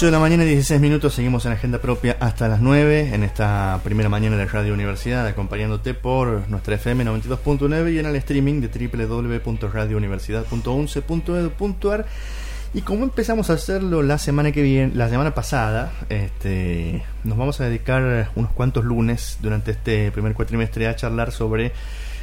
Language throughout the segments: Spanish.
8 de la mañana y 16 minutos, seguimos en agenda propia hasta las 9, en esta primera mañana de Radio Universidad, acompañándote por nuestra FM 92.9 y en el streaming de www.radiouniversidad.11.edu.ar. Y como empezamos a hacerlo la semana que viene, la semana pasada, este, nos vamos a dedicar unos cuantos lunes durante este primer cuatrimestre a charlar sobre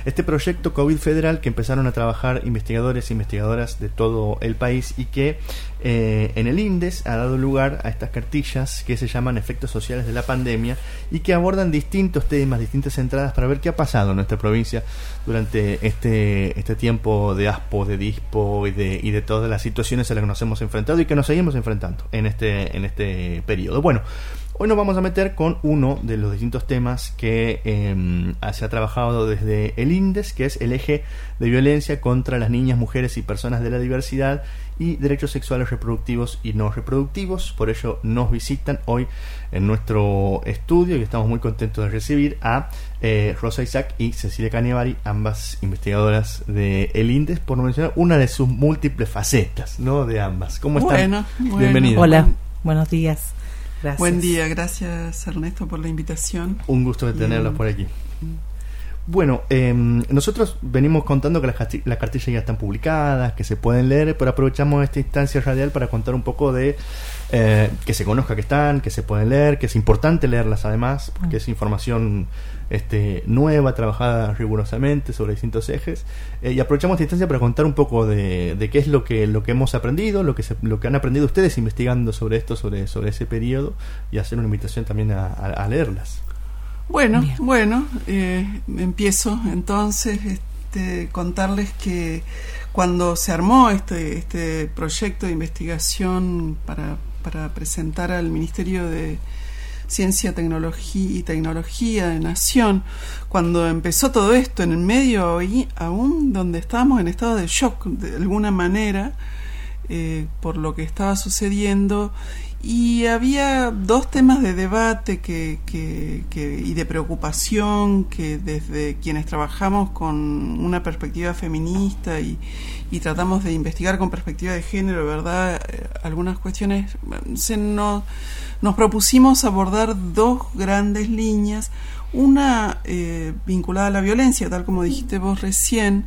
este proyecto COVID federal que empezaron a trabajar investigadores e investigadoras de todo el país y que eh, en el INDES ha dado lugar a estas cartillas que se llaman efectos sociales de la pandemia y que abordan distintos temas, distintas entradas para ver qué ha pasado en nuestra provincia durante este, este tiempo de ASPO, de DISPO y de, y de todas las situaciones a las que nos hemos enfrentado y que nos seguimos enfrentando en este, en este periodo. Bueno, Hoy nos vamos a meter con uno de los distintos temas que em, se ha trabajado desde el INDES, que es el eje de violencia contra las niñas, mujeres y personas de la diversidad y derechos sexuales reproductivos y no reproductivos. Por ello nos visitan hoy en nuestro estudio y estamos muy contentos de recibir a eh, Rosa Isaac y Cecilia Canevari, ambas investigadoras de el INDES, por mencionar una de sus múltiples facetas, ¿no? De ambas. ¿Cómo están? Bienvenidos. Hola, buenos días. Buen día, gracias Ernesto por la invitación. Un gusto de tenerlos por aquí. Bueno, em, nosotros venimos contando que las, cartillas ya están publicadas, que se pueden leer, pero aprovechamos esta instancia radial para contar un poco de eh, que se conozca que están, que se pueden leer, que es importante leerlas además, porque es información este, nueva, trabajada rigurosamente sobre distintos ejes. Eh, y aprovechamos esta instancia para contar un poco de, qué es lo que, lo que hemos aprendido, lo que, lo que han aprendido ustedes investigando sobre esto, sobre, sobre ese periodo, y hacer una invitación también a leerlas. Bueno, bueno, eh, empiezo entonces este, contarles que cuando se armó este, este proyecto de investigación para, para presentar al Ministerio de Ciencia, Tecnología y Tecnología de Nación, cuando empezó todo esto en el medio, aún donde estábamos en estado de shock de alguna manera, eh, por lo que estaba sucediendo y había dos temas de debate que, que, y de preocupación que desde quienes trabajamos con una perspectiva feminista y, y tratamos de investigar con perspectiva de género, ¿verdad? Eh, algunas cuestiones, se nos, nos propusimos abordar dos grandes líneas, una eh, vinculada a la violencia, tal como dijiste vos recién,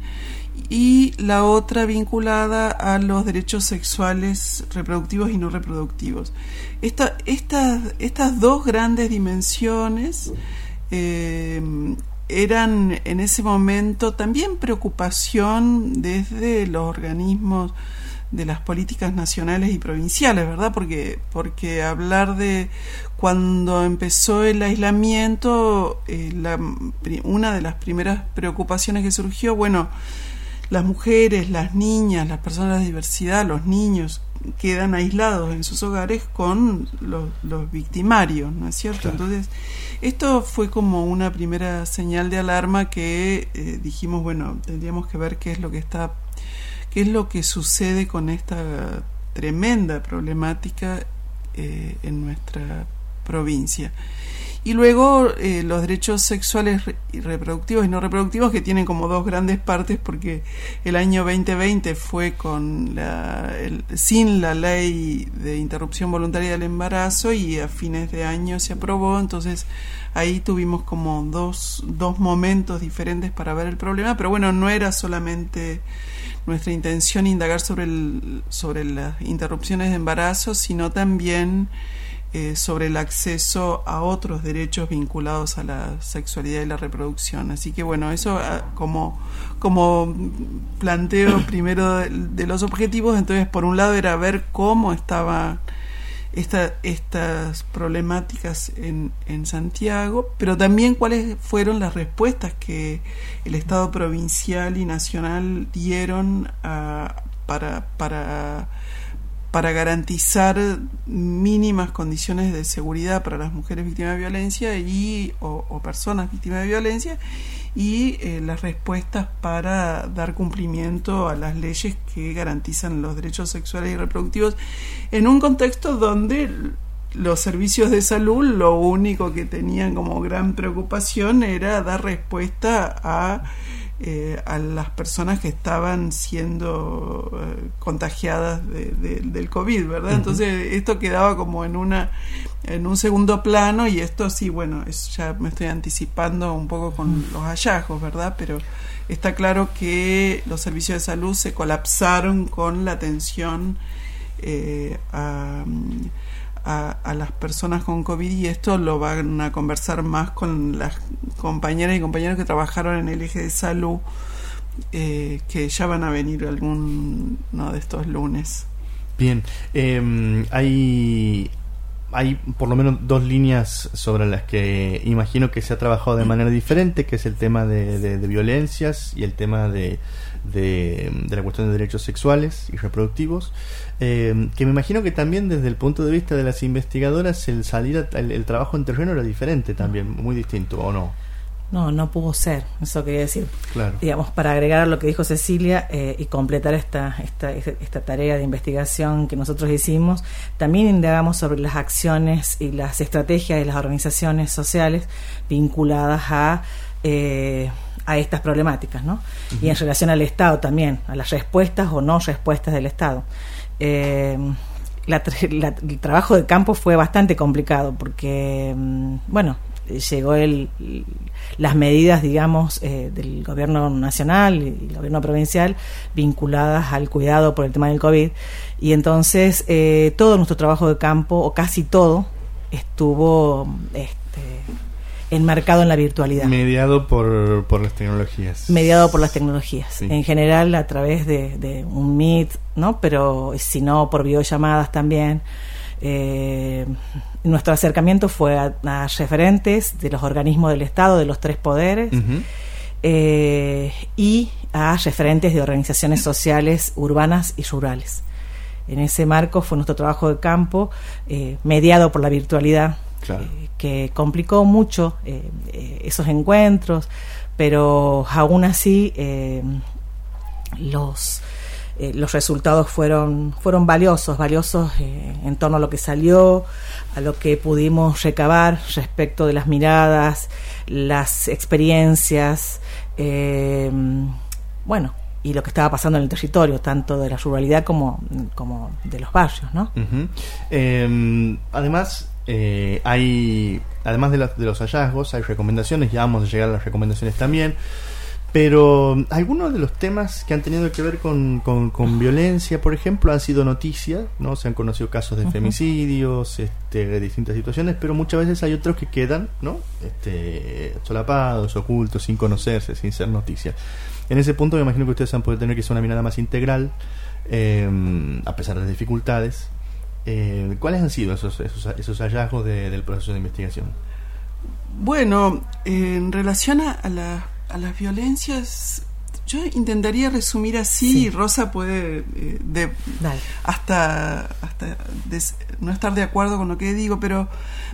y la otra vinculada a los derechos sexuales reproductivos y no reproductivos. Esta, estas dos grandes dimensiones eh, eran en ese momento también preocupación desde los organismos de las políticas nacionales y provinciales, ¿verdad? Porque, porque hablar de cuando empezó el aislamiento, eh, una de las primeras preocupaciones que surgió, bueno, las mujeres, las niñas, las personas de diversidad, los niños quedan aislados en sus hogares con los, victimarios, ¿no es cierto? Entonces, esto fue como una primera señal de alarma que eh, dijimos, bueno, tendríamos que ver qué es lo que está, qué es lo que sucede con esta tremenda problemática eh, en nuestra provincia. Y luego eh, los derechos sexuales y reproductivos y no reproductivos que tienen como dos grandes partes porque el año 2020 fue con la, sin la ley de interrupción voluntaria del embarazo y a fines de año se aprobó, entonces ahí tuvimos como dos, dos momentos diferentes para ver el problema, pero bueno, no era solamente nuestra intención indagar sobre, el, sobre las interrupciones de embarazo, sino también eh, sobre el acceso a otros derechos vinculados a la sexualidad y la reproducción. Así que bueno, eso ah, como, como planteo primero de, los objetivos, entonces por un lado era ver cómo estaban esta, estas problemáticas en, en Santiago, pero también cuáles fueron las respuestas que el Estado provincial y nacional dieron a, para, para para garantizar mínimas condiciones de seguridad para las mujeres víctimas de violencia y o, personas víctimas de violencia y eh, las respuestas para dar cumplimiento a las leyes que garantizan los derechos sexuales y reproductivos en un contexto donde los servicios de salud lo único que tenían como gran preocupación era dar respuesta a eh, a las personas que estaban siendo eh, contagiadas del COVID, ¿verdad? Entonces esto quedaba como en una en un segundo plano y esto sí, bueno, ya me estoy anticipando un poco con los hallazgos, ¿verdad? Pero está claro que los servicios de salud se colapsaron con la atención eh, a a, las personas con COVID y esto lo van a conversar más con las compañeras y compañeros que trabajaron en el eje de salud, eh, que ya van a venir alguno de estos lunes. Bien, em, hay, hay por lo menos dos líneas sobre las que imagino que se ha trabajado de manera diferente, que es el tema de violencias y el tema de de, la cuestión de derechos sexuales y reproductivos, eh, que me imagino que también desde el punto de vista de las investigadoras el salir el, trabajo en terreno era diferente también, muy distinto, ¿o no? No, no pudo ser, eso quería decir. Claro. Digamos, para agregar a lo que dijo Cecilia eh, y completar esta, esta, esta tarea de investigación que nosotros hicimos, también indagamos sobre las acciones y las estrategias de las organizaciones sociales vinculadas a eh, a estas problemáticas, ¿no? Y en relación al Estado también, a las respuestas o no respuestas del Estado. Eh, el trabajo de campo fue bastante complicado porque, mm, bueno, llegó el, las medidas, digamos, eh, del gobierno nacional y el gobierno provincial vinculadas al cuidado por el tema del COVID. Y entonces eh, todo nuestro trabajo de campo, o casi todo, estuvo este, enmarcado en la virtualidad. Mediado por, por las tecnologías. Mediado por las tecnologías. En general a través de, un Meet, ¿no? Pero si no, por videollamadas también. Eh, nuestro acercamiento fue a, referentes de los organismos del Estado, de los tres poderes, eh, y a referentes de organizaciones sociales urbanas y rurales. En ese marco fue nuestro trabajo de campo, eh, mediado por la virtualidad, eh, que complicó mucho eh, eh, esos encuentros, pero aún así los los resultados fueron fueron valiosos, valiosos en torno a lo que salió, a lo que pudimos recabar respecto de las miradas, las experiencias, bueno, y lo que estaba pasando en el territorio, tanto de la ruralidad como, como de los barrios, ¿no? Em, además, eh, hay, además de, de, los hallazgos, hay recomendaciones, ya vamos a llegar a las recomendaciones también. Pero algunos de los temas que han tenido que ver con, con, violencia, por ejemplo, han sido noticias, ¿no? Se han conocido casos de femicidios, este, de distintas situaciones, pero muchas veces hay otros que quedan, ¿no? Este, solapados, ocultos, sin conocerse, sin ser noticias. En ese punto me imagino que ustedes han podido tener que hacer una mirada más integral, eh, a pesar de las dificultades, eh, ¿Cuáles han sido esos, esos, hallazgos del proceso de investigación? Bueno, en relación a, a las violencias, yo intentaría resumir así, Rosa puede eh, hasta, hasta no estar de acuerdo con lo que digo, pero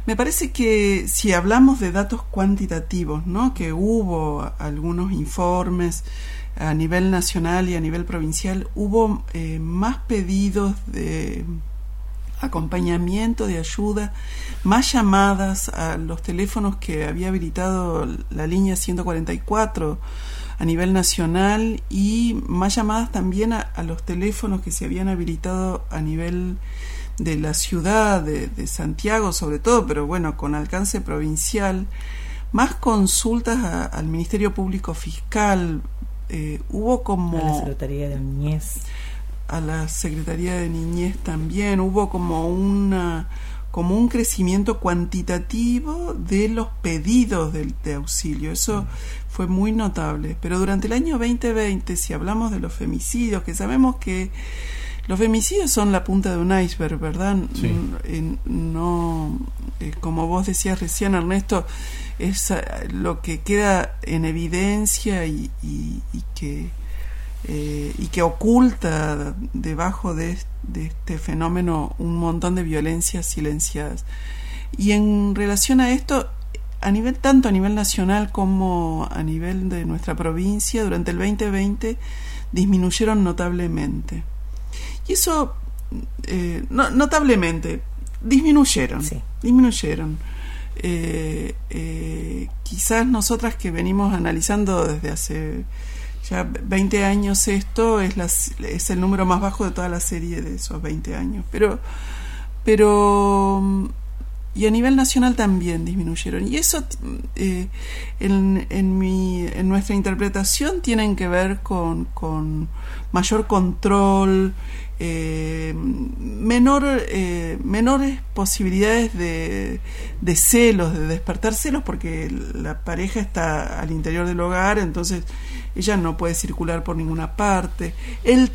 me parece que si hablamos de datos cuantitativos, ¿no? que hubo algunos informes a nivel nacional y a nivel provincial, hubo eh, más pedidos de acompañamiento, de ayuda, más llamadas a los teléfonos que había habilitado la línea 144 a nivel nacional y más llamadas también a, los teléfonos que se habían habilitado a nivel de la ciudad de, Santiago sobre todo, pero bueno, con alcance provincial, más consultas al Ministerio Público Fiscal, eh, hubo como... A la Secretaría de Niñez a la Secretaría de Niñez también hubo como una como un crecimiento cuantitativo de los pedidos de, de auxilio. Eso mm. fue muy notable. Pero durante el año 2020, si hablamos de los femicidios, que sabemos que los femicidios son la punta de un iceberg, ¿verdad? No, eh, como vos decías recién, Ernesto, es eh, lo que queda en evidencia y que eh, y que oculta debajo de, este fenómeno un montón de violencias silenciadas. Y en relación a esto, a nivel tanto a nivel nacional como a nivel de nuestra provincia, durante el 2020 disminuyeron notablemente. Y eso, eh, notablemente, disminuyeron, disminuyeron. Eh, quizás nosotras que venimos analizando desde hace ya 20 años esto es, es el número más bajo de toda la serie de esos 20 años. Pero, pero y a nivel nacional también disminuyeron. Y eso eh, en, en, mi, en nuestra interpretación tienen que ver con, con mayor control, eh, menor, eh, menores posibilidades de, de, celos, de despertar celos, porque la pareja está al interior del hogar, entonces ella no puede circular por ninguna parte, él,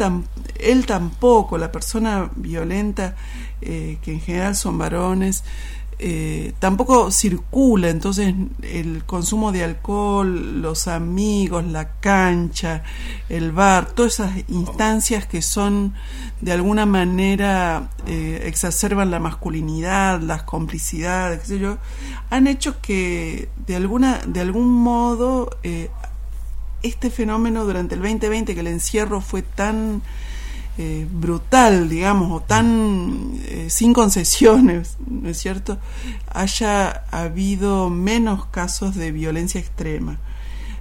él tampoco, la persona violenta, que en general son varones, eh, tampoco circula, entonces el consumo de alcohol, los amigos, la cancha, el bar, todas esas instancias que son de alguna manera eh, exacerban la masculinidad, las complicidades, qué sé yo, han hecho que de alguna, de algún modo eh, este fenómeno durante el 2020 que el encierro fue tan eh, brutal, digamos, o tan eh, sin concesiones, ¿no es cierto?, haya habido menos casos de violencia extrema.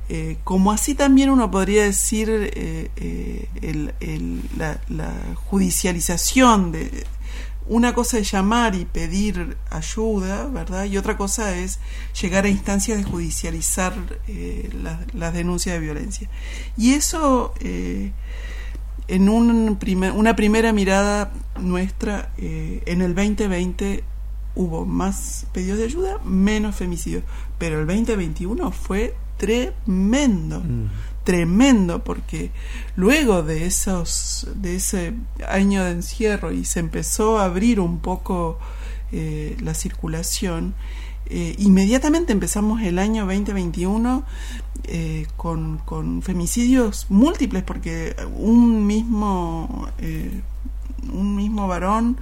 Eh, como así también uno podría decir la, la, judicialización de una cosa es llamar y pedir ayuda, ¿verdad? Y otra cosa es llegar a instancias de judicializar las denuncias de violencia. Y eso en un una primera mirada nuestra, eh, en el 2020 hubo más pedidos de ayuda, menos femicidios, pero el 2021 fue tremendo, mm. tremendo, porque luego de esos, de ese año de encierro y se empezó a abrir un poco eh, la circulación, eh, inmediatamente empezamos el año 2021 eh, con, con, femicidios múltiples, porque un mismo, eh, un mismo varón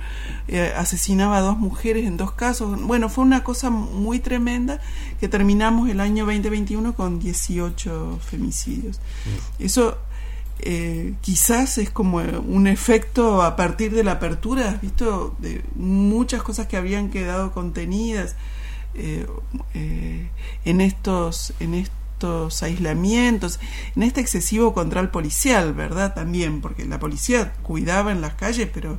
asesinaba a dos mujeres en dos casos. Bueno, fue una cosa muy tremenda que terminamos el año 2021 con 18 femicidios. Eso quizás es como un efecto a partir de la apertura, ¿has visto? De muchas cosas que habían quedado contenidas eh, eh, en estos en estos aislamientos, en este excesivo control policial, ¿verdad? También, porque la policía cuidaba en las calles, pero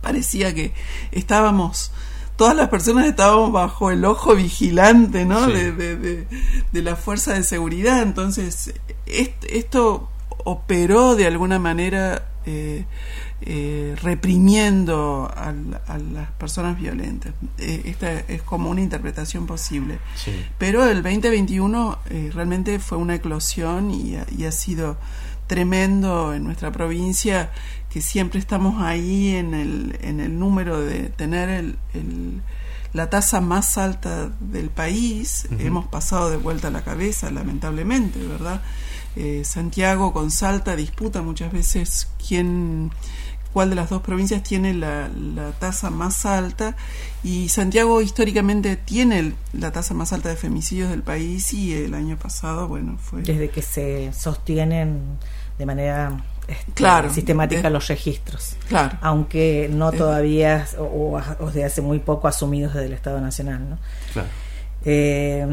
parecía que estábamos todas las personas estábamos bajo el ojo vigilante ¿no? De, de, la fuerza de seguridad. Entonces, esto operó de alguna manera eh, eh, reprimiendo a, las personas violentas. Eh, esta es como una interpretación posible. Pero el 2021 eh, realmente fue una eclosión y, ha sido tremendo en nuestra provincia que siempre estamos ahí en el, en el número de tener el, la tasa más alta del país. Hemos pasado de vuelta a la cabeza, lamentablemente, ¿verdad? Santiago con Salta disputa muchas veces quién cuál de las dos provincias tiene la, tasa más alta y Santiago históricamente tiene la tasa más alta de femicidios del país y el año pasado, bueno, fue... Desde que se sostienen de manera este, sistemática los registros, claro. aunque no todavía o, o, de hace muy poco asumidos desde el Estado Nacional, ¿no? Claro. Eh,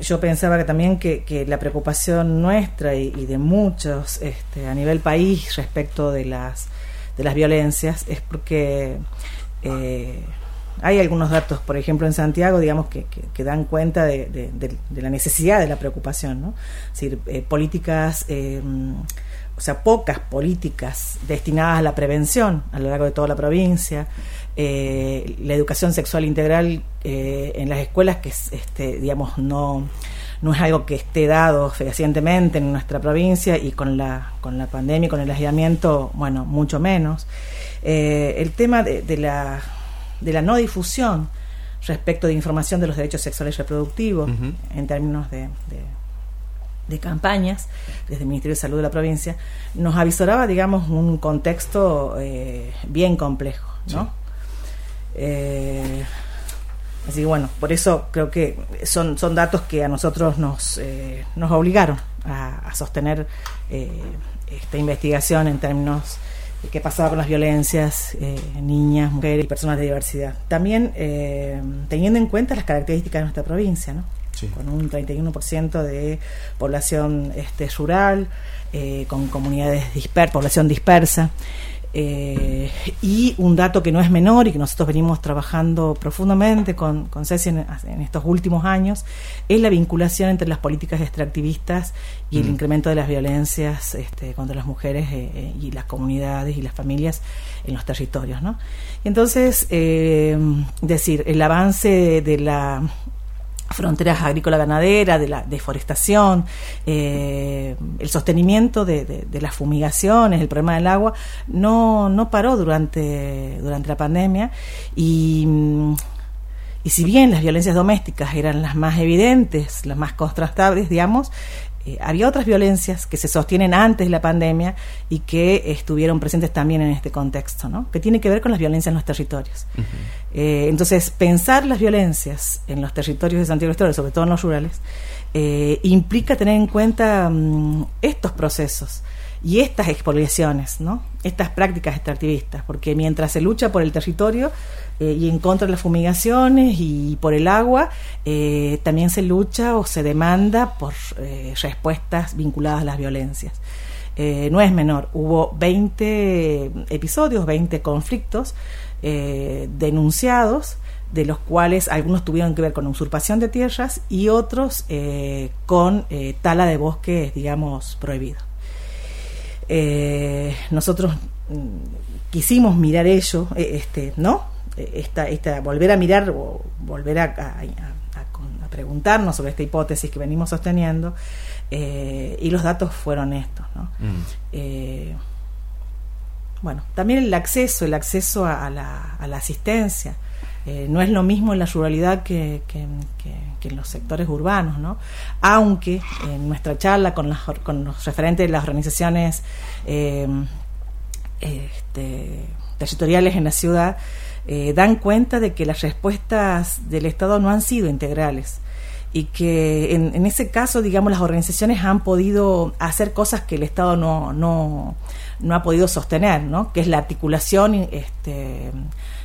yo pensaba que también que, la preocupación nuestra y, y, de muchos este, a nivel país respecto de las de las violencias es porque eh, hay algunos datos, por ejemplo, en Santiago, digamos, que, que, dan cuenta de, la necesidad de la preocupación, ¿no? Es decir, eh, políticas, eh, o sea, pocas políticas destinadas a la prevención a lo largo de toda la provincia, la educación sexual integral en las escuelas que, este, digamos, no no es algo que esté dado fehacientemente en nuestra provincia y con la, con la pandemia y con el aislamiento, bueno, mucho menos. Eh, el tema de, la, de la no difusión respecto de información de los derechos sexuales y reproductivos en términos de, de, campañas desde el Ministerio de Salud de la provincia, nos avisoraba, digamos, un contexto eh, bien complejo, ¿no? Eh, Así que bueno, por eso creo que son, son datos que a nosotros nos, eh, nos obligaron a, sostener eh, esta investigación en términos de qué pasaba con las violencias, eh, niñas, mujeres y personas de diversidad. También teniendo en cuenta las características de nuestra provincia, ¿no? con un 31% de población este, rural, eh, con comunidades dispersas, población dispersa. Eh, y un dato que no es menor y que nosotros venimos trabajando profundamente con, con Ceci en, estos últimos años es la vinculación entre las políticas extractivistas y el mm. incremento de las violencias este, contra las mujeres eh, y las comunidades y las familias en los territorios. ¿no? entonces, decir, el avance de la fronteras agrícola-ganadera, de la deforestación, eh, el sostenimiento de, las fumigaciones, el problema del agua, no, no paró durante, durante la pandemia. Y, y si bien las violencias domésticas eran las más evidentes, las más contrastables, digamos, eh, había otras violencias que se sostienen antes de la pandemia y que estuvieron presentes también en este contexto, ¿no? que tiene que ver con las violencias en los territorios. Eh, entonces, pensar las violencias en los territorios de Santiago del sobre todo en los rurales, eh, implica tener en cuenta mm, estos procesos y estas expoliaciones, ¿no? estas prácticas extractivistas, porque mientras se lucha por el territorio, eh, y en contra de las fumigaciones y por el agua, eh, también se lucha o se demanda por eh, respuestas vinculadas a las violencias. no es menor, hubo 20 episodios, 20 conflictos denunciados, de los cuales algunos tuvieron que ver con usurpación de tierras y otros con tala de bosques, digamos, prohibido. Nosotros mm, quisimos mirar ello, este, ¿no? esta, esta, volver a mirar o volver a, a, preguntarnos sobre esta hipótesis que venimos sosteniendo eh, y los datos fueron estos. ¿no? Mm. Eh, bueno, también el acceso, el acceso a, la, a la, asistencia. Eh, no es lo mismo en la ruralidad que, que, en los sectores urbanos, ¿no? Aunque en nuestra charla con, con los referentes de las organizaciones este, territoriales en la ciudad, eh, dan cuenta de que las respuestas del Estado no han sido integrales y que en, ese caso, digamos, las organizaciones han podido hacer cosas que el Estado no, no, no ha podido sostener, ¿no? que es la articulación este,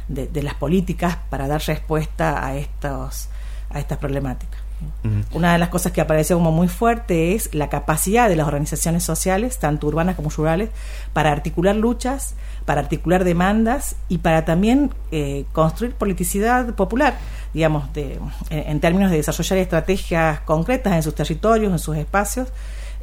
de, las políticas para dar respuesta a, estos, a estas problemáticas. Una de las cosas que apareció como muy fuerte es la capacidad de las organizaciones sociales, tanto urbanas como rurales, para articular luchas, para articular demandas y para también eh, construir politicidad popular, digamos, de, en, términos de desarrollar estrategias concretas en sus territorios, en sus espacios,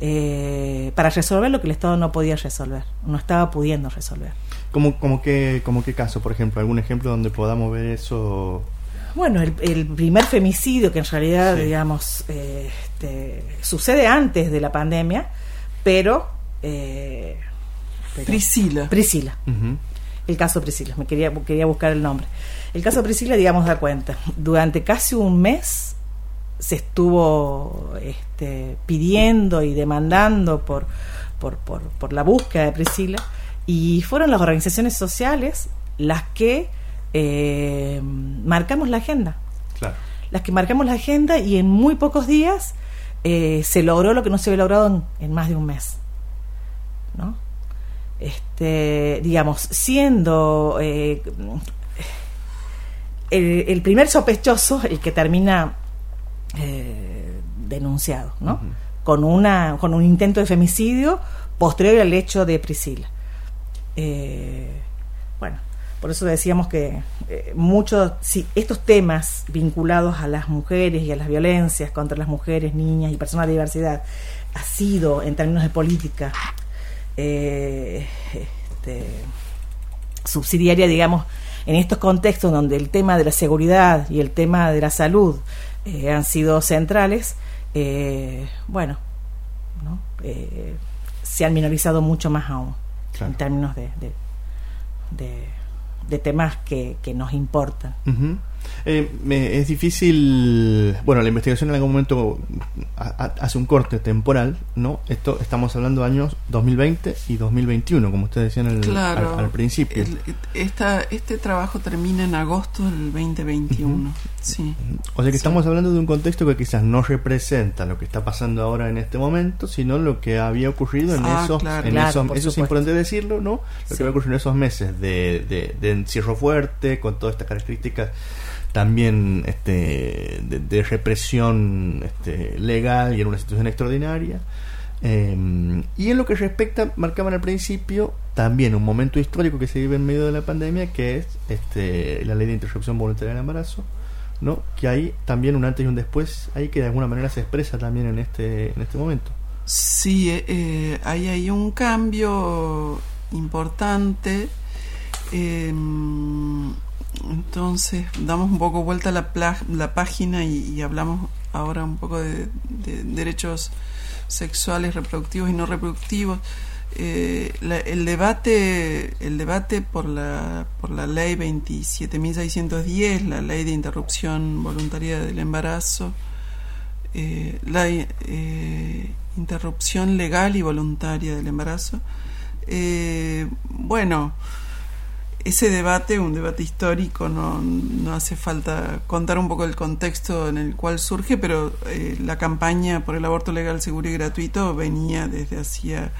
eh, para resolver lo que el Estado no podía resolver, no estaba pudiendo resolver. ¿Cómo, como qué, como qué caso, por ejemplo? ¿Algún ejemplo donde podamos ver eso? Bueno, el, primer femicidio que en realidad, digamos, eh, este, sucede antes de la pandemia, pero Priscila. Priscila. El caso Priscila, me quería, quería buscar el nombre. El caso Priscila, digamos, da cuenta. Durante casi un mes se estuvo este, pidiendo y demandando por, por, por, la búsqueda de Priscila y fueron las organizaciones sociales las que eh, marcamos la agenda. Las que marcamos la agenda y en muy pocos días eh, se logró lo que no se había logrado en, en más de un mes. ¿no? este, digamos, siendo eh, el, primer sospechoso el que termina eh, denunciado, ¿no? con, una, con un intento de femicidio posterior al hecho de Priscila. Eh, bueno, por eso decíamos que muchos, si estos temas vinculados a las mujeres y a las violencias contra las mujeres, niñas y personas de diversidad ha sido, en términos de política, eh, este, subsidiaria, digamos, en estos contextos donde el tema de la seguridad y el tema de la salud eh, han sido centrales, eh, bueno, se han minorizado mucho más aún en términos de, de, temas que, que nos importan. Eh, es difícil, bueno, la investigación en algún momento hace un corte temporal, ¿no? Esto estamos hablando de años 2020 y 2021, como ustedes decían al, principio. este trabajo termina en agosto del 2021, sí. O sea que estamos hablando de un contexto que quizás no representa lo que está pasando ahora en este momento, sino lo que había ocurrido en ah, esos, en esos, eso es importante decirlo, ¿no? Lo que había ocurrido en esos meses de, de, de encierro fuerte, con todas estas características también este, de, represión este, legal y en una situación extraordinaria. Eh, y en lo que respecta, marcaban al principio, también un momento histórico que se vive en medio de la pandemia, que es este, la ley de interrupción voluntaria del embarazo, ¿no? que hay también un antes y un después, ahí que de alguna manera se expresa también en este, en este momento. Sí, eh, eh hay un cambio importante. Entonces, damos un poco vuelta a la, la página y, hablamos ahora un poco de, derechos sexuales, reproductivos y no reproductivos. Eh, el debate el debate por la por la ley 27.610 la ley de interrupción voluntaria del embarazo eh, la eh, interrupción legal y voluntaria del embarazo bueno ese debate, un debate histórico, no, no, hace falta contar un poco el contexto en el cual surge, pero eh, la campaña por el aborto legal, seguro y gratuito venía desde hacía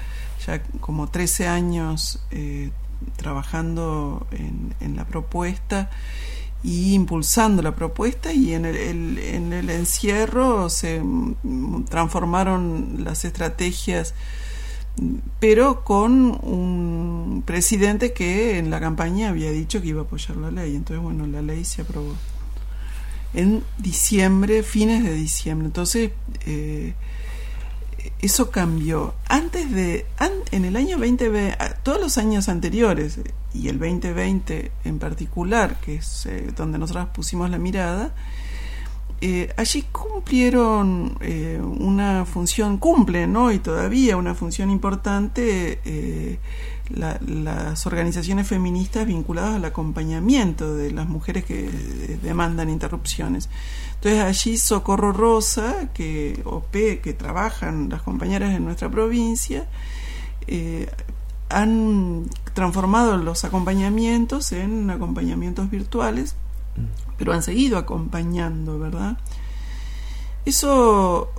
ya como 13 años eh, trabajando en, en, la propuesta y impulsando la propuesta y en el, en el encierro se transformaron las estrategias pero con un presidente que en la campaña había dicho que iba a apoyar la ley. Entonces, bueno, la ley se aprobó en diciembre, fines de diciembre. Entonces, eh, eso cambió. Antes de, en el año 2020, todos los años anteriores, y el 2020 en particular, que es eh, donde nosotros pusimos la mirada, eh, allí cumplieron eh, una función, cumplen hoy todavía una función importante eh, las organizaciones feministas vinculadas al acompañamiento de las mujeres que demandan interrupciones. Entonces allí Socorro Rosa, que OP, que trabajan las compañeras en nuestra provincia, han transformado los acompañamientos en acompañamientos virtuales pero han seguido acompañando, ¿verdad? Eso,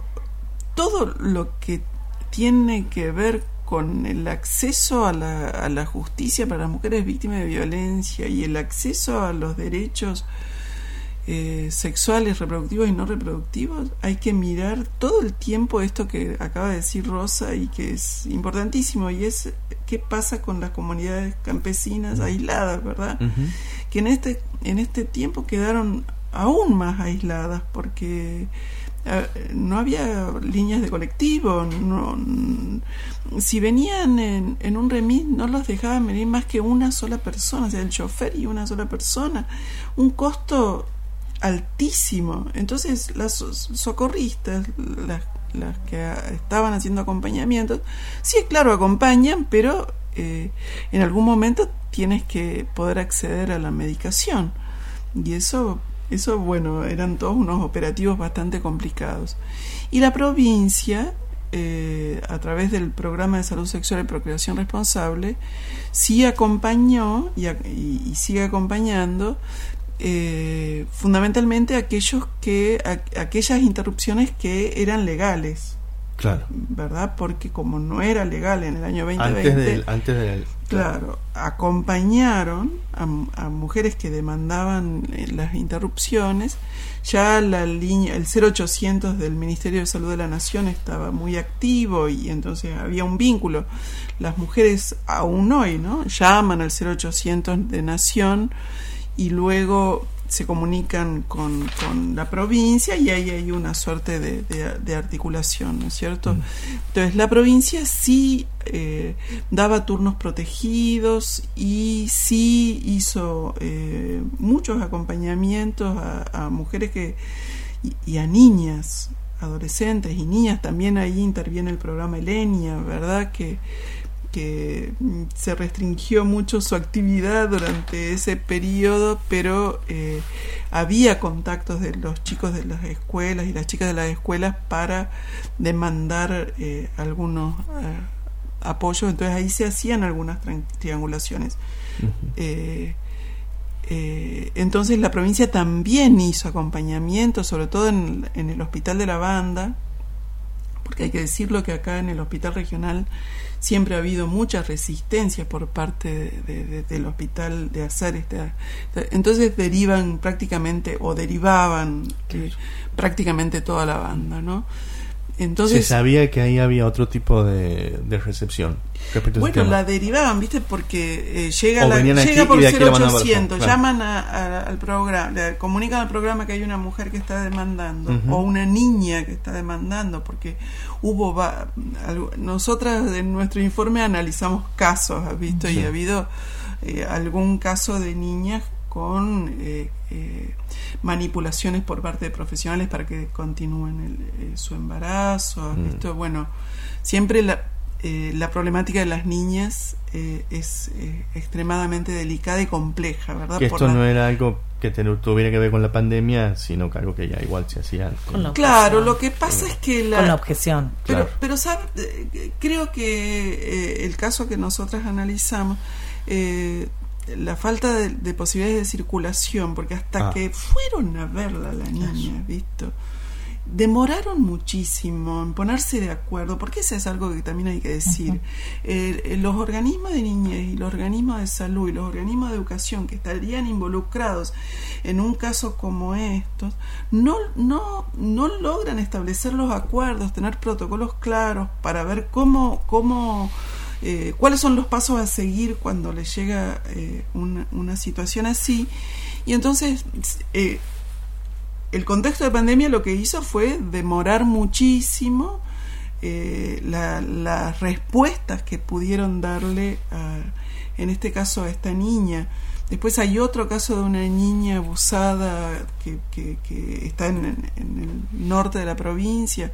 todo lo que tiene que ver con el acceso a la, a la justicia para las mujeres víctimas de violencia y el acceso a los derechos eh, sexuales, reproductivos y no reproductivos, hay que mirar todo el tiempo esto que acaba de decir Rosa y que es importantísimo, y es qué pasa con las comunidades campesinas aisladas, ¿verdad? Que en este, en este tiempo quedaron aún más aisladas porque eh, no había líneas de colectivo, no, si venían en, en, un remis no los dejaban venir más que una sola persona, o sea, el chofer y una sola persona, un costo altísimo. Entonces las socorristas, las, las que estaban haciendo acompañamientos, sí, claro, acompañan, pero eh, en algún momento tienes que poder acceder a la medicación. Y eso, eso, bueno, eran todos unos operativos bastante complicados. Y la provincia, eh, a través del programa de salud sexual y procreación responsable, sí acompañó y, y sigue acompañando eh, fundamentalmente aquellos que aquellas interrupciones que eran legales claro. Verdad porque como no era legal en el año 2020 antes del, antes del claro, acompañaron a, mujeres que demandaban eh, las interrupciones. Ya la línea el 0800 del Ministerio de Salud de la Nación estaba muy activo y entonces había un vínculo. Las mujeres aún hoy no llaman al 0800 de Nación y luego se comunican con, con, la provincia y ahí hay una suerte de, de, articulación, ¿no es cierto? Mm. Entonces la provincia sí eh, daba turnos protegidos y sí hizo eh, muchos acompañamientos a, mujeres que y, a niñas, adolescentes y niñas, también ahí interviene el programa Elenia, ¿verdad? Que que mm, se restringió mucho su actividad durante ese periodo, pero eh, había contactos de los chicos de las escuelas y las chicas de las escuelas para demandar eh, algunos eh, apoyos, entonces ahí se hacían algunas triangulaciones. entonces la provincia también hizo acompañamiento, sobre todo en, en el hospital de la banda, porque hay que decirlo que acá en el hospital regional siempre ha habido mucha resistencia por parte del hospital de hacer este, entonces derivan prácticamente o derivaban eh, prácticamente toda la banda, ¿no? Entonces, se sabía que ahí había otro tipo de, recepción. Bueno, la derivaban, ¿viste? Porque eh, llega, la, llega por 0800, llaman al programa, comunican al programa que hay una mujer que está demandando o una niña que está demandando, porque hubo. Va, nosotras en nuestro informe analizamos casos, ¿has visto? Y ha habido eh, algún caso de niñas con eh, eh, manipulaciones por parte de profesionales para que continúen eh, su embarazo. Mm. Esto, bueno, siempre la, la problemática de las niñas es extremadamente delicada y compleja, ¿verdad? Que esto no era algo que tuviera que ver con la pandemia, sino que algo que ya igual se hacía. claro, lo que pasa es que la... Con la objeción. Pero, pero ¿sabe? creo que el caso que nosotras analizamos eh, la falta de, posibilidades de circulación, porque hasta ah. que fueron a verla la niña, ¿visto? Demoraron muchísimo en ponerse de acuerdo, porque eso es algo que también hay que decir. los organismos de niñez y los organismos de salud y los organismos de educación que estarían involucrados en un caso como estos, no, no, no logran establecer los acuerdos, tener protocolos claros para ver cómo, cómo eh, cuáles son los pasos a seguir cuando les llega eh, una, situación así. Y entonces, eh, el contexto de pandemia lo que hizo fue demorar muchísimo las respuestas que pudieron darle, en este caso, a esta niña. Después hay otro caso de una niña abusada que, que, está en, en, el norte de la provincia.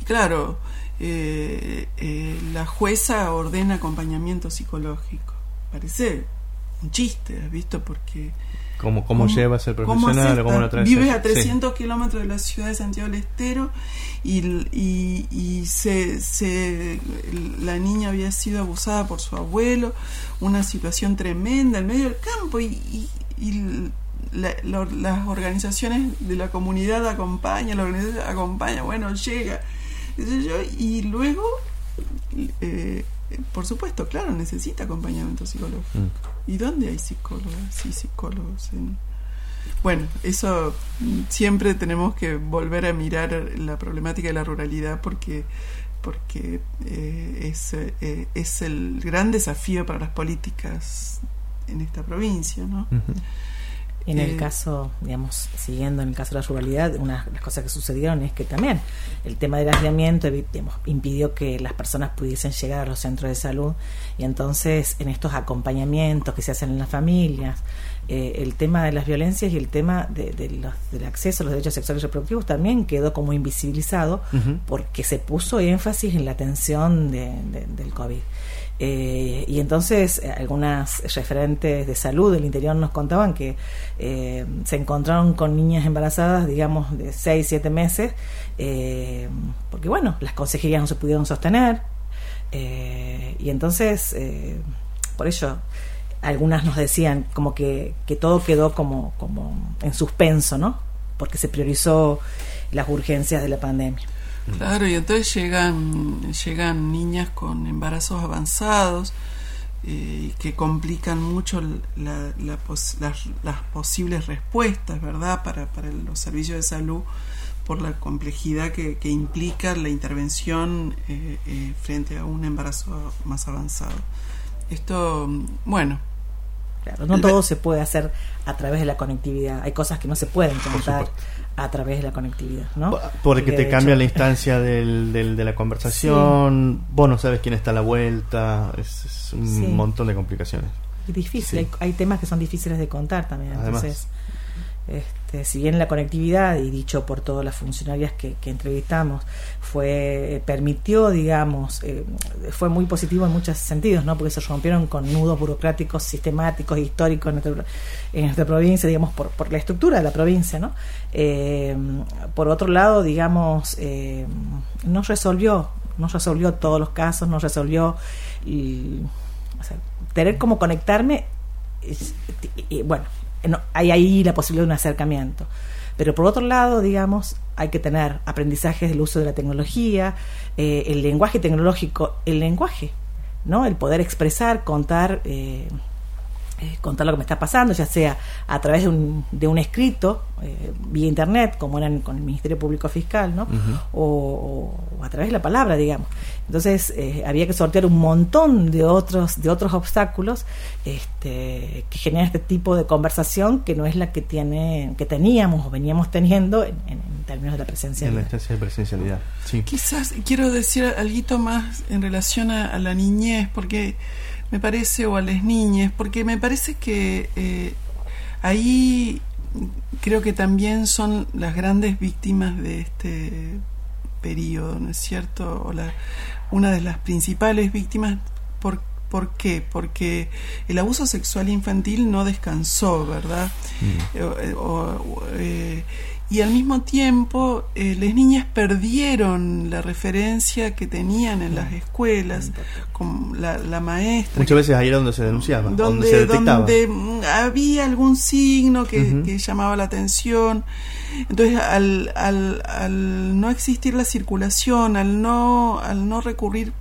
Y claro, eh, eh, la jueza ordena acompañamiento psicológico. Parece un chiste, ¿has visto? Porque... ¿Cómo, cómo, lleva a ser profesional? ¿Cómo lo Vives a 300 kilómetros de la ciudad de Santiago del Estero y, y, y se, se, la niña había sido abusada por su abuelo, una situación tremenda en medio del campo y, y las organizaciones de la comunidad acompañan, la organización acompaña, bueno, llega y luego, eh, por supuesto, claro, necesita acompañamiento psicológico. Mm. ¿Y dónde hay psicólogos? Sí, psicólogos. Bueno, eso siempre tenemos que volver a mirar la problemática de la ruralidad porque porque eh, es, eh, es el gran desafío para las políticas en esta provincia, ¿no? En el caso, digamos, siguiendo en el caso de la ruralidad, una de las cosas que sucedieron es que también el tema del aislamiento digamos, impidió que las personas pudiesen llegar a los centros de salud. Y entonces en estos acompañamientos que se hacen en las familias, eh, el tema de las violencias y el tema de, los, del acceso a los derechos sexuales y reproductivos también quedó como invisibilizado porque se puso énfasis en la atención del COVID. Eh, y entonces eh, algunas referentes de salud del interior nos contaban que eh, se encontraron con niñas embarazadas, digamos, de 6, 7 meses, porque bueno, las consejerías no se pudieron sostener. y entonces, por ello, algunas nos decían como que, que todo quedó como, como en suspenso, ¿no? Porque se priorizó las urgencias de la pandemia. Claro, y entonces llegan, llegan niñas con embarazos avanzados eh, que complican mucho la, las, posibles respuestas, ¿verdad?, para, para los servicios de salud por la complejidad que, que implica la intervención eh, eh, frente a un embarazo más avanzado. Esto, bueno, Claro, no todo se puede hacer a través de la conectividad. Hay cosas que no se pueden contar a través de la conectividad, ¿no? Porque te cambia la instancia del, de la conversación, vos no sabes quién está a la vuelta, es, un montón de complicaciones. Es difícil, hay, temas que son difíciles de contar también, entonces... Este, si bien la conectividad, y dicho por todas las funcionarias que, entrevistamos, fue permitió, digamos, eh, fue muy positivo en muchos sentidos, ¿no? porque se rompieron con nudos burocráticos sistemáticos, históricos en nuestra, provincia, digamos, por, por, la estructura de la provincia. ¿no? Eh, por otro lado, digamos, eh, no resolvió, no resolvió todos los casos, no resolvió... tener como conectarme y, bueno, hay ahí la posibilidad de un acercamiento. Pero por otro lado, digamos, hay que tener aprendizajes del uso de la tecnología, eh, el lenguaje tecnológico, el lenguaje, ¿no? El poder expresar, contar. Eh, eh, contar lo que me está pasando, ya sea a través de un, de un escrito eh, vía internet, como eran con el Ministerio Público Fiscal, ¿no? o, a través de la palabra, digamos. Entonces eh, había que sortear un montón de otros de otros obstáculos este, que generan este tipo de conversación que no es la que tiene que teníamos o veníamos teniendo en, términos de la presencialidad. En la instancia de presencialidad. Sí. Quizás quiero decir algo más en relación a la niñez, porque me parece, o a las niñas, porque me parece que eh, ahí creo que también son las grandes víctimas de este periodo, ¿no es cierto? O la, una de las principales víctimas, ¿por, ¿por qué? Porque el abuso sexual infantil no descansó, ¿verdad? Mm. Eh, eh, y al mismo tiempo eh, las niñas perdieron la referencia que tenían en las escuelas con la, maestra. Muchas veces ahí era donde se denunciaba, donde, donde mm, había algún signo que, llamaba la atención. Entonces, al, al, al no existir la circulación, al no, al no recurrir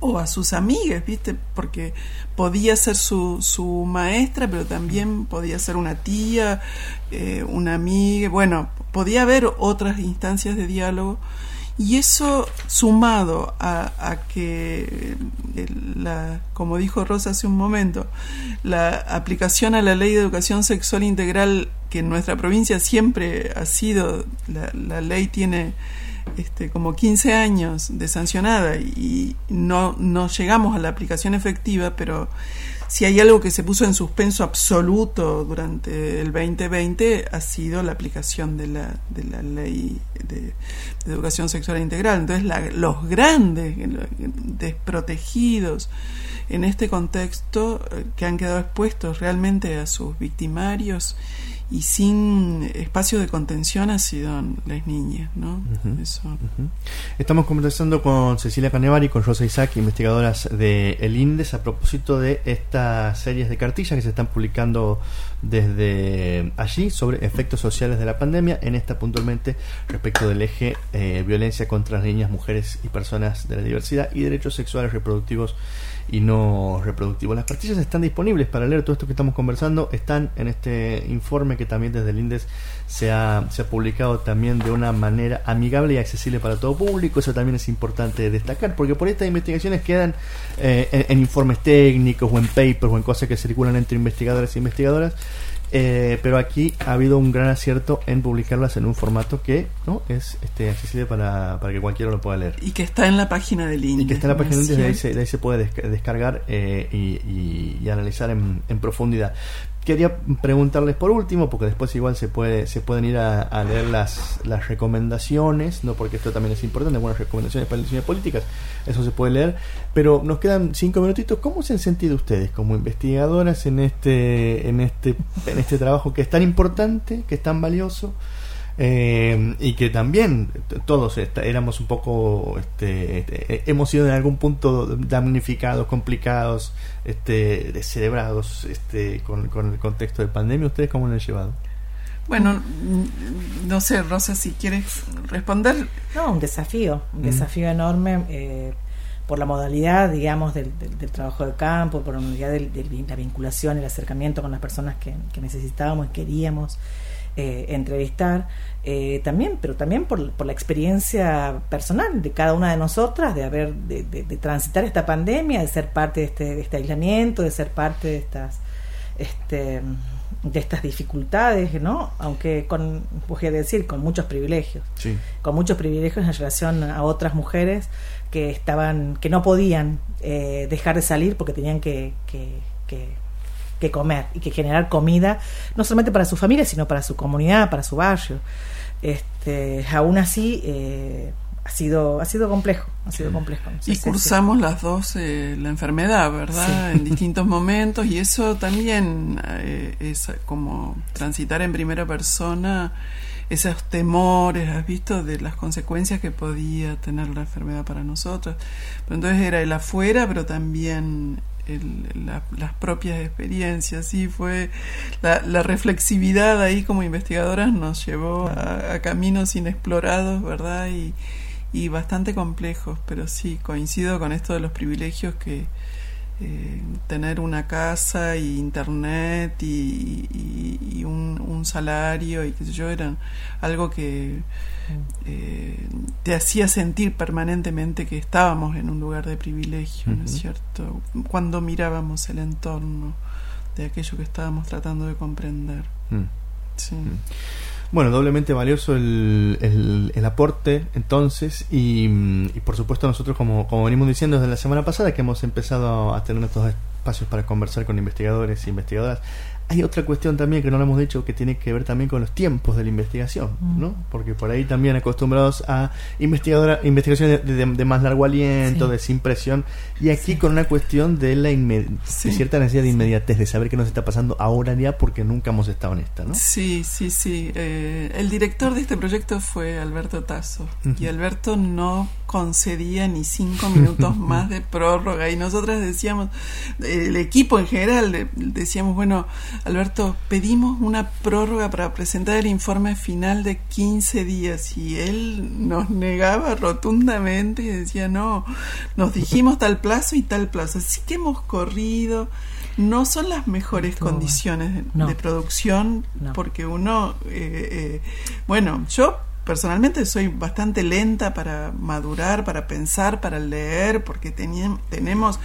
o a sus amigas, ¿viste? Porque podía ser su, su maestra, pero también podía ser una tía, eh, una amiga, bueno, podía haber otras instancias de diálogo. Y eso sumado a, a que, eh, la, como dijo Rosa hace un momento, la aplicación a la ley de educación sexual integral, que en nuestra provincia siempre ha sido, la, la ley tiene este, como 15 años de sancionada y no, no llegamos a la aplicación efectiva, pero si hay algo que se puso en suspenso absoluto durante el 2020 ha sido la aplicación de la, de la ley de, educación sexual integral. Entonces los grandes desprotegidos en este contexto eh, que han quedado expuestos realmente a sus victimarios y sin espacio de contención ha sido las niñas, ¿no? Estamos conversando con Cecilia Canevari y con Rosa Isaac, investigadoras de El INDES, a propósito de estas series de cartillas que se están publicando desde allí sobre efectos sociales de la pandemia, en esta puntualmente respecto del eje eh, violencia contra niñas, mujeres y personas de la diversidad y derechos sexuales reproductivos y no reproductivos. Las cartillas están disponibles para leer todo esto que estamos conversando, están en este informe que también desde el INDES se ha, se ha publicado también de una manera amigable y accesible para todo público, eso también es importante destacar, porque por estas investigaciones quedan eh, en, informes técnicos o en papers o en cosas que circulan entre investigadores e investigadoras, eh, pero aquí ha habido un gran acierto en publicarlas en un formato que no es este, accesible para, para que cualquiera lo pueda leer. Y que está en la página del INDES. Y que está en la página del INDES, de ahí, se, puede descargar eh, y, analizar en, en profundidad quería preguntarles por último, porque después igual se puede se pueden ir a, leer las, las recomendaciones, no porque esto también es importante, buenas recomendaciones para elecciones políticas, eso se puede leer, pero nos quedan cinco minutitos. ¿Cómo se han sentido ustedes como investigadoras en este en este en este trabajo que es tan importante, que es tan valioso? Eh, y que también todos éramos un poco, este, este, hemos sido en algún punto damnificados, complicados, este, descerebrados este, con, con el contexto de pandemia. ¿Ustedes cómo lo han llevado? Bueno, no sé, Rosa, si quieres responder. No, un desafío, un desafío enorme eh, por la modalidad, digamos, del, del, trabajo de campo, por la modalidad de, la vinculación, el acercamiento con las personas que, que necesitábamos y queríamos eh, entrevistar. Eh, también, pero también por, por, la experiencia personal de cada una de nosotras, de haber, de, transitar esta pandemia, de ser parte de este, este, aislamiento, de ser parte de estas, este, de estas dificultades, ¿no? Aunque con, voy a decir, con muchos privilegios, con muchos privilegios en relación a otras mujeres que estaban, que no podían eh, dejar de salir porque tenían que, que, que que comer y que generar comida, no solamente para su familia, sino para su comunidad, para su barrio. Este, aún así, eh, ha sido ha sido complejo ha sido complejo. Y cursamos las dos eh, la enfermedad verdad en distintos momentos y eso también eh, es como transitar en primera persona esos temores has visto de las consecuencias que podía tener la enfermedad para nosotros. Pero entonces era el afuera pero también las propias experiencias. Sí, fue la, reflexividad ahí como investigadoras nos llevó a, caminos inexplorados, ¿verdad? Y, y bastante complejos, pero sí, coincido con esto de los privilegios que eh, tener una casa y internet y, un, salario y qué sé yo, eran algo que eh, te hacía sentir permanentemente que estábamos en un lugar de privilegio, ¿no es cierto? Cuando mirábamos el entorno de aquello que estábamos tratando de comprender. Mm. Sí. Mm. Bueno, doblemente valioso el, el, aporte entonces y, por supuesto nosotros como, como venimos diciendo desde la semana pasada que hemos empezado a tener estos espacios para conversar con investigadores e investigadoras hay otra cuestión también que no lo hemos dicho que tiene que ver también con los tiempos de la investigación, ¿no? Mm. Porque por ahí también acostumbrados a investigadora, investigaciones de, más largo aliento, de sin presión, y aquí con una cuestión de la cierta necesidad de inmediatez, de saber qué nos está pasando ahora ya porque nunca hemos estado en esta, ¿no? Sí, sí, sí. Eh, el director de este proyecto fue Alberto Tasso, y Alberto no concedía ni cinco minutos más de prórroga, y nosotras decíamos, el equipo en general decíamos, bueno, Alberto, pedimos una prórroga para presentar el informe final de 15 días. Y él nos negaba rotundamente y decía, no, nos dijimos tal plazo y tal plazo. Así que hemos corrido. No son las mejores condiciones de, producción porque uno, eh, eh, bueno, yo personalmente soy bastante lenta para madurar, para pensar, para leer, porque tenemos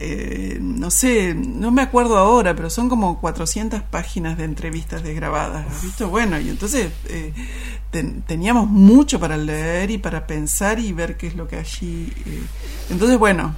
eh, no sé, no me acuerdo ahora, pero son como 400 páginas de entrevistas desgrabadas, visto? Bueno, y entonces eh, teníamos mucho para leer y para pensar y ver qué es lo que allí... Eh, entonces, bueno,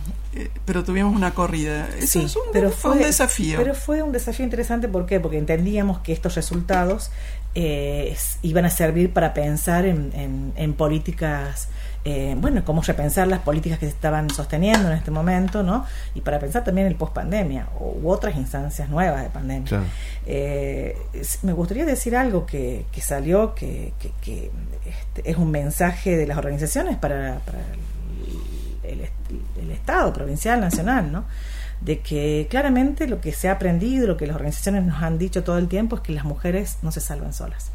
pero tuvimos una corrida. Eso es un, pero fue, un desafío. Pero fue un desafío interesante, ¿por qué? Porque entendíamos que estos resultados iban a servir para pensar en, en políticas eh, bueno, cómo repensar las políticas que se estaban sosteniendo en este momento, ¿no? Y para pensar también el post-pandemia u otras instancias nuevas de pandemia. Eh, me gustaría decir algo que, salió, que, este, es un mensaje de las organizaciones para, el, el, Estado, provincial, nacional, ¿no? De que claramente lo que se ha aprendido, lo que las organizaciones nos han dicho todo el tiempo es que las mujeres no se salvan solas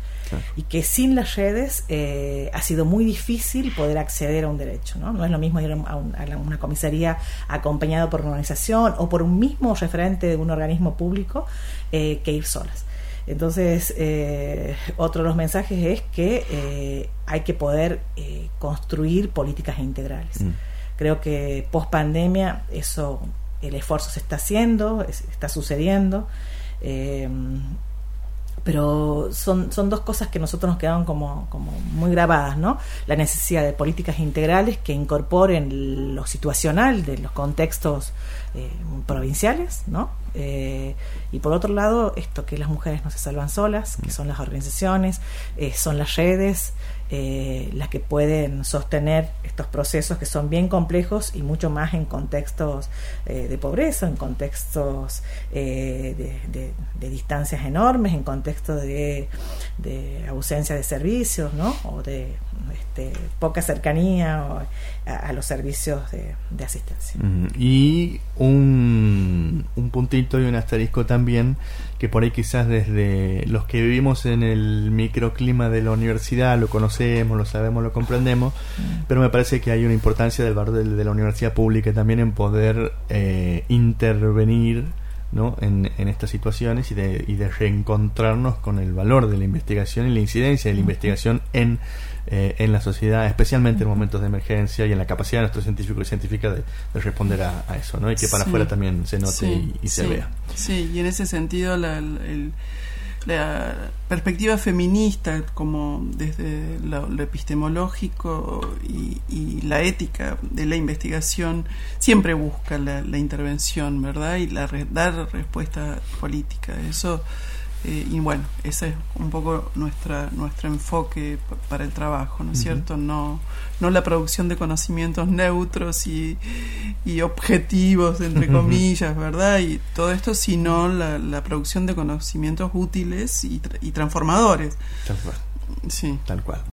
y que sin las redes eh, ha sido muy difícil poder acceder a un derecho. No, no es lo mismo ir a, una comisaría acompañado por una organización o por un mismo referente de un organismo público eh, que ir solas. Entonces, eh, otro de los mensajes es que hay que poder construir políticas integrales. Mm. Creo que post pandemia eso, el esfuerzo se está haciendo, está sucediendo pero son, son dos cosas que nosotros nos quedaron como, como muy grabadas, ¿no? La necesidad de políticas integrales que incorporen lo situacional de los contextos eh, provinciales, ¿no? Eh, y por otro lado, esto que las mujeres no se salvan solas, que son las organizaciones, eh, son las redes, eh, las que pueden sostener estos procesos que son bien complejos y mucho más en contextos eh, de pobreza, en contextos eh, de, distancias enormes, en contextos de, ausencia de servicios, ¿no? O de este, poca cercanía a, los servicios de, asistencia. Y un, un puntito y un asterisco también que por ahí quizás desde los que vivimos en el microclima de la universidad lo conocemos, lo sabemos, lo comprendemos, mm. pero me parece que hay una importancia del valor de, la universidad pública también en poder eh, intervenir ¿no? en, en estas situaciones y de, y de reencontrarnos con el valor de la investigación y la incidencia de la investigación en eh, en la sociedad, especialmente en momentos de emergencia y en la capacidad de nuestros científicos y científicas de, responder a, eso, ¿no? Y que para afuera también se note y, se vea. Sí, y en ese sentido la, la perspectiva feminista, como desde lo, epistemológico y, la ética de la investigación, siempre busca la, intervención, ¿verdad? Y la dar respuesta política. Eso eh, y bueno, ese es un poco nuestra, nuestro enfoque para el trabajo, ¿no es cierto? No, no la producción de conocimientos neutros y, y objetivos, entre comillas, ¿verdad? Y todo esto, sino la, la producción de conocimientos útiles y, y transformadores. Tal cual. Sí. Tal cual.